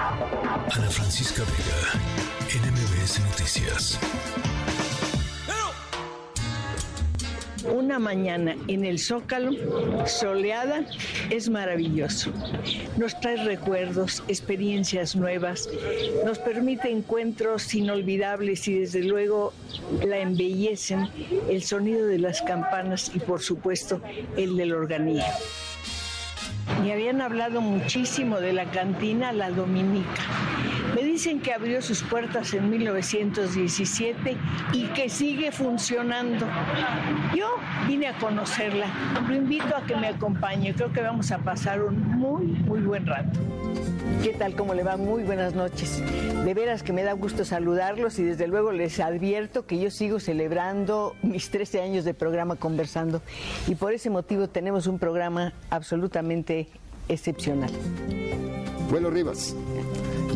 Ana Francisca Vega, NMBS Noticias. Una mañana en el Zócalo, soleada, es maravilloso. Nos trae recuerdos, experiencias nuevas, nos permite encuentros inolvidables y desde luego la embellecen el sonido de las campanas y por supuesto el del organillo. Me habían hablado muchísimo de la cantina La Dominica. Me dicen que abrió sus puertas en 1917 y que sigue funcionando. Yo vine a conocerla. Lo invito a que me acompañe. Creo que vamos a pasar un muy, muy buen rato. ¿Qué tal? ¿Cómo le va? Muy buenas noches. De veras que me da gusto saludarlos y desde luego les advierto que yo sigo celebrando mis 13 años de programa conversando y por ese motivo tenemos un programa absolutamente excepcional. Bueno, Rivas,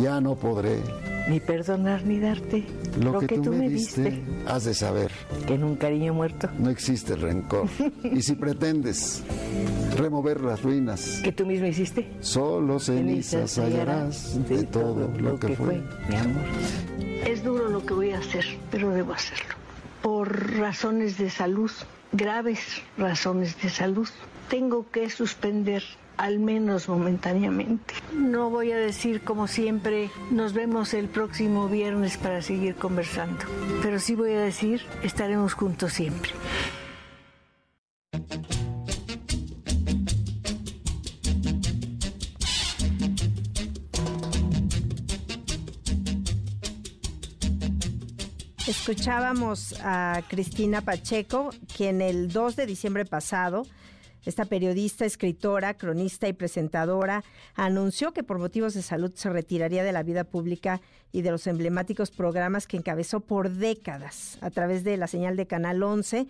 ya no podré. Ni perdonar ni darte lo, que, tú, me diste, Has de saber. Que en un cariño muerto. No existe rencor. y si pretendes remover las ruinas. ¿Que tú mismo hiciste? Solo cenizas, hallarás de, todo, lo que, fue, mi amor. Es duro lo que voy a hacer, pero debo hacerlo. Por razones de salud, graves razones de salud, tengo que suspender al menos momentáneamente. No voy a decir como siempre, nos vemos el próximo viernes para seguir conversando, pero sí voy a decir, estaremos juntos siempre. Escuchábamos a Cristina Pacheco, quien el 2 de diciembre pasado esta periodista, escritora, cronista y presentadora anunció que por motivos de salud se retiraría de la vida pública y de los emblemáticos programas que encabezó por décadas a través de la señal de Canal 11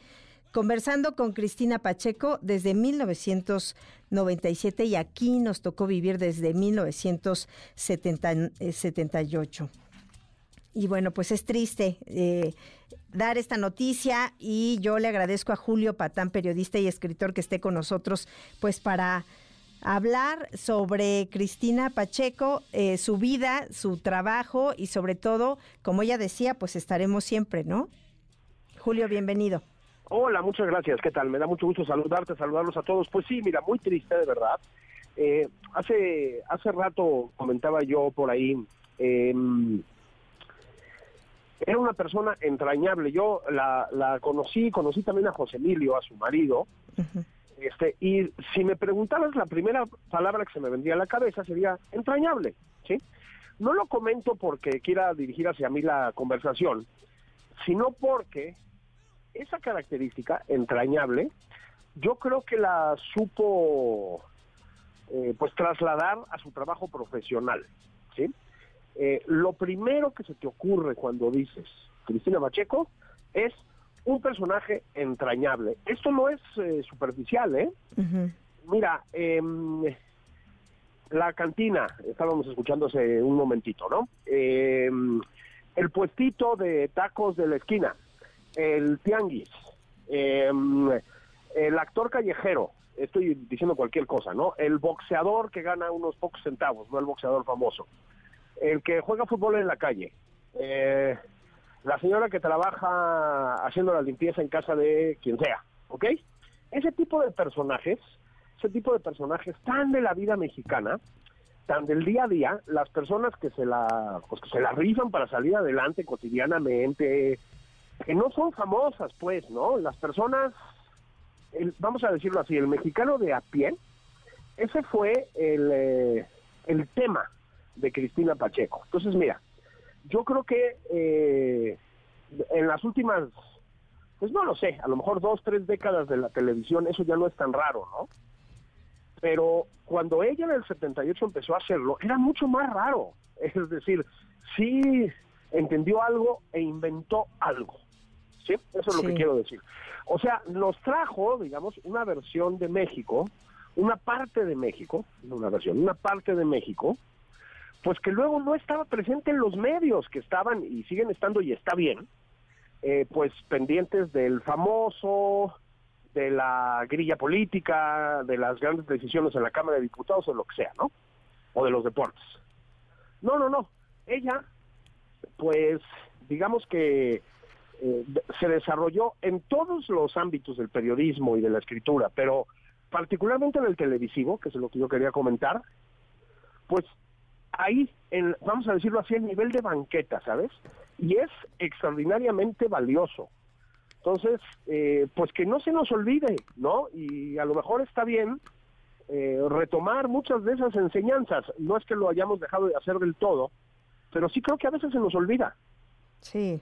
conversando con Cristina Pacheco desde 1997 y aquí nos tocó vivir desde 1978. Y bueno, pues es triste eh, dar esta noticia y yo le agradezco a Julio Patán, periodista y escritor, que esté con nosotros, pues para hablar sobre Cristina Pacheco, eh, su vida, su trabajo y sobre todo, como ella decía, pues estaremos siempre, ¿no? Julio, bienvenido. Hola, muchas gracias. ¿Qué tal? Me da mucho gusto saludarte, saludarlos a todos. Pues sí, mira, muy triste, de verdad. Eh, hace hace rato comentaba yo por ahí eh, era una persona entrañable. Yo la, la conocí, conocí también a José Emilio, a su marido. este, y si me preguntaras, la primera palabra que se me vendría a la cabeza sería entrañable. ¿sí? No lo comento porque quiera dirigir hacia mí la conversación, sino porque esa característica entrañable, yo creo que la supo eh, pues trasladar a su trabajo profesional. Eh, lo primero que se te ocurre cuando dices Cristina Pacheco es un personaje entrañable. Esto no es eh, superficial, ¿eh? Mira, em, la cantina, estábamos escuchando hace un momentito, ¿no? Em, el puestito de tacos de la esquina, el tianguis, em, el actor callejero, estoy diciendo cualquier cosa, ¿no? El boxeador que gana unos pocos centavos, no el boxeador famoso el que juega fútbol en la calle, eh, la señora que trabaja haciendo la limpieza en casa de quien sea, ¿ok? Ese tipo de personajes, ese tipo de personajes tan de la vida mexicana, tan del día a día, las personas que se la, pues que se la rifan para salir adelante cotidianamente, que no son famosas, pues, ¿no? Las personas, vamos a decirlo así, el mexicano de a pie, ese fue el, eh, el tema de Cristina Pacheco. Entonces, mira, yo creo que eh, en las últimas, pues no lo sé, a lo mejor dos, tres décadas de la televisión, eso ya no es tan raro, ¿no? Pero cuando ella en el 78 empezó a hacerlo, era mucho más raro. Es decir, sí entendió algo e inventó algo. ¿Sí? Eso es lo que quiero decir. O sea, nos trajo, digamos, una versión de México, una parte de México, no una versión, una parte de México, pues que luego no estaba presente en los medios que estaban y siguen estando y está bien, eh, pues pendientes del famoso, de la grilla política, de las grandes decisiones en la Cámara de Diputados o lo que sea, ¿no? O de los deportes. No, no, no. Ella, pues, digamos que eh, se desarrolló en todos los ámbitos del periodismo y de la escritura, pero particularmente en el televisivo, que es lo que yo quería comentar, pues ahí, vamos a decirlo así, el nivel de banqueta, ¿sabes? Y es extraordinariamente valioso. Entonces, eh, pues que no se nos olvide, ¿no? Y a lo mejor está bien eh, retomar muchas de esas enseñanzas. No es que lo hayamos dejado de hacer del todo, pero sí creo que a veces se nos olvida. Sí.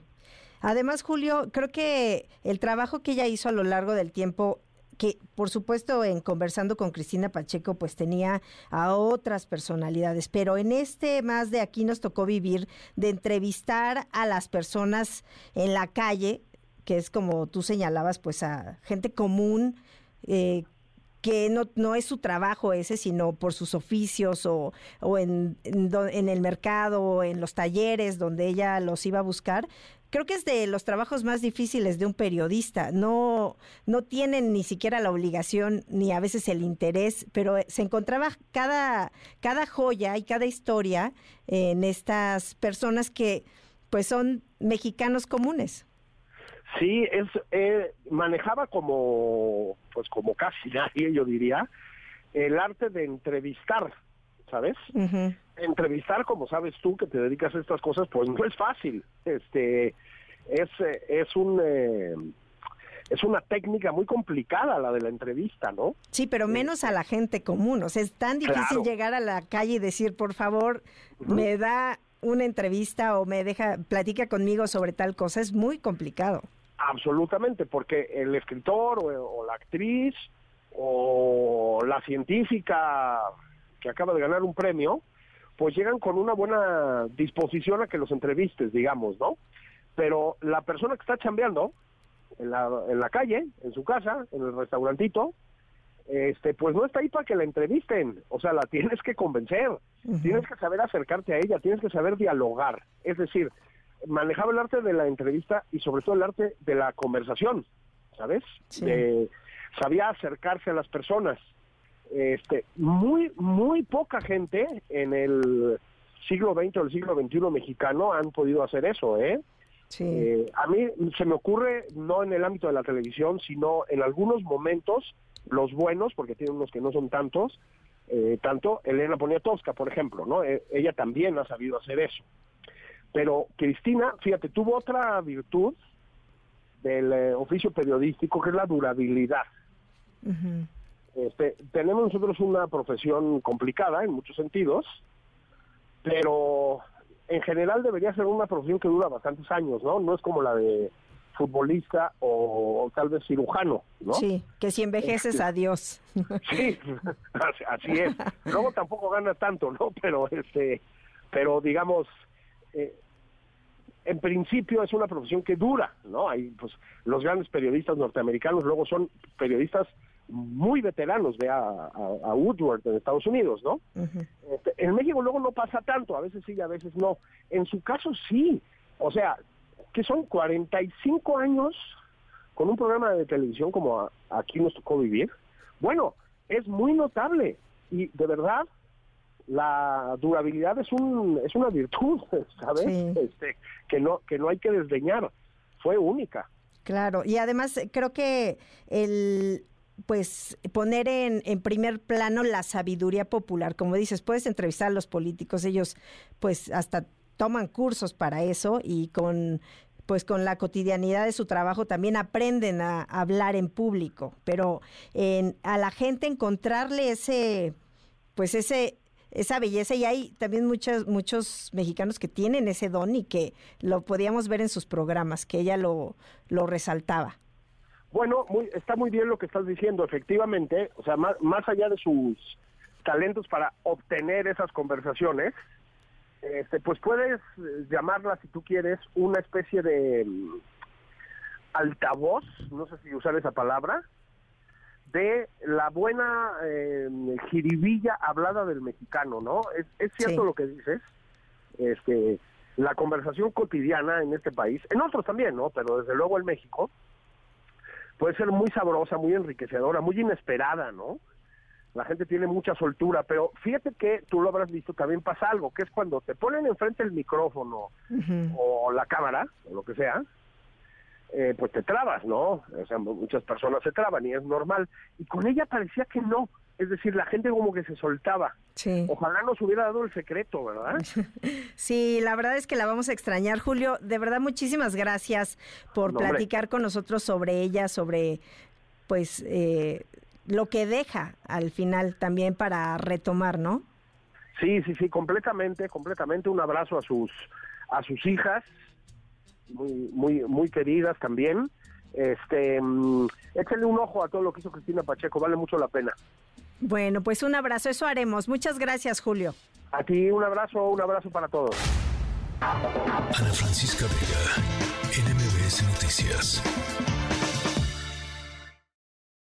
Además, Julio, creo que el trabajo que ella hizo a lo largo del tiempo que por supuesto en conversando con Cristina Pacheco pues tenía a otras personalidades, pero en este más de aquí nos tocó vivir de entrevistar a las personas en la calle, que es como tú señalabas pues a gente común eh, que no, no es su trabajo ese, sino por sus oficios o, o en, en, el mercado o en los talleres donde ella los iba a buscar. Creo que es de los trabajos más difíciles de un periodista. No, no tienen ni siquiera la obligación ni a veces el interés, pero se encontraba cada, cada joya y cada historia en estas personas que pues son mexicanos comunes. Sí, es eh, manejaba como pues como casi nadie, yo diría, el arte de entrevistar, ¿sabes? Entrevistar, como sabes tú que te dedicas a estas cosas, pues no es fácil. Este es eh, es un eh, es una técnica muy complicada la de la entrevista, ¿no? Sí, pero menos a la gente común. O sea, es tan difícil llegar a la calle y decir, por favor, me da una entrevista o me deja, platica conmigo sobre tal cosa. Es muy complicado. Absolutamente, porque el escritor o, la actriz o la científica que acaba de ganar un premio, pues llegan con una buena disposición a que los entrevistes, digamos, ¿no? Pero la persona que está chambeando en la, en la calle, en su casa, en el restaurantito, este, pues no está ahí para que la entrevisten, o sea, la tienes que convencer, tienes que saber acercarte a ella, tienes que saber dialogar, es decir, manejaba el arte de la entrevista y sobre todo el arte de la conversación, ¿sabes? sabía acercarse a las personas. Este, muy, muy poca gente en el siglo XX o el siglo XXI mexicano han podido hacer eso, ¿eh? ¿eh? a mí se me ocurre, no en el ámbito de la televisión, sino en algunos momentos, los buenos, porque tiene unos que no son tantos, eh, tanto Elena Poniatowska, por ejemplo, ¿no? E, ella también ha sabido hacer eso. Pero Cristina, fíjate, tuvo otra virtud del eh, oficio periodístico que es la durabilidad. Este, tenemos nosotros una profesión complicada en muchos sentidos, pero en general debería ser una profesión que dura bastantes años, ¿no? No es como la de futbolista o, tal vez cirujano, ¿no? Sí, que si envejeces, este, adiós. Sí, así es. Luego tampoco gana tanto, ¿no? Pero este, pero digamos, eh, en principio es una profesión que dura, ¿no? Hay, pues, los grandes periodistas norteamericanos luego son periodistas muy veteranos, de a, Woodward en Estados Unidos, ¿no? Este, en México luego no pasa tanto, a veces sí, a veces no. En su caso sí, o sea, que son 45 años con un programa de televisión como aquí nos tocó vivir. Bueno, es muy notable y de verdad la durabilidad es un es una virtud, ¿sabes? Este, que no que no hay que desdeñar. Fue única. Claro, y además creo que el pues poner en, en primer plano la sabiduría popular, como dices, puedes entrevistar a los políticos, ellos pues hasta toman cursos para eso y con pues con la cotidianidad de su trabajo también aprenden a hablar en público, pero en, a la gente encontrarle ese pues ese esa belleza y hay también muchos muchos mexicanos que tienen ese don y que lo podíamos ver en sus programas, que ella lo, lo resaltaba. Bueno, muy, está muy bien lo que estás diciendo, efectivamente, o sea, más, más allá de sus talentos para obtener esas conversaciones, este, pues puedes llamarla, si tú quieres, una especie de mm, altavoz, no sé si usar esa palabra, de la buena eh, jiribilla hablada del mexicano, ¿no? Es, es cierto lo que dices, este, la conversación cotidiana en este país, en otros también, ¿no? Pero desde luego en México, puede ser muy sabrosa, muy enriquecedora, muy inesperada, ¿no? la gente tiene mucha soltura, pero fíjate que tú lo habrás visto, también pasa algo, que es cuando te ponen enfrente el micrófono o la cámara, o lo que sea, eh, pues te trabas, ¿no? O sea, muchas personas se traban y es normal. Y con ella parecía que no. Es decir, la gente como que se soltaba. Sí. Ojalá nos hubiera dado el secreto, ¿verdad? Sí, la verdad es que la vamos a extrañar. Julio, de verdad muchísimas gracias por platicar con nosotros sobre ella, sobre pues eh, lo que deja al final también para retomar, ¿no? Sí, sí, sí, completamente, completamente. Un abrazo a sus a sus hijas, muy muy muy queridas también. Este, mm, échale un ojo a todo lo que hizo Cristina Pacheco, vale mucho la pena. Bueno, pues un abrazo, eso haremos. Muchas gracias, Julio. A ti un abrazo, un abrazo para todos. Ana Francisca Vega, NMBS Noticias.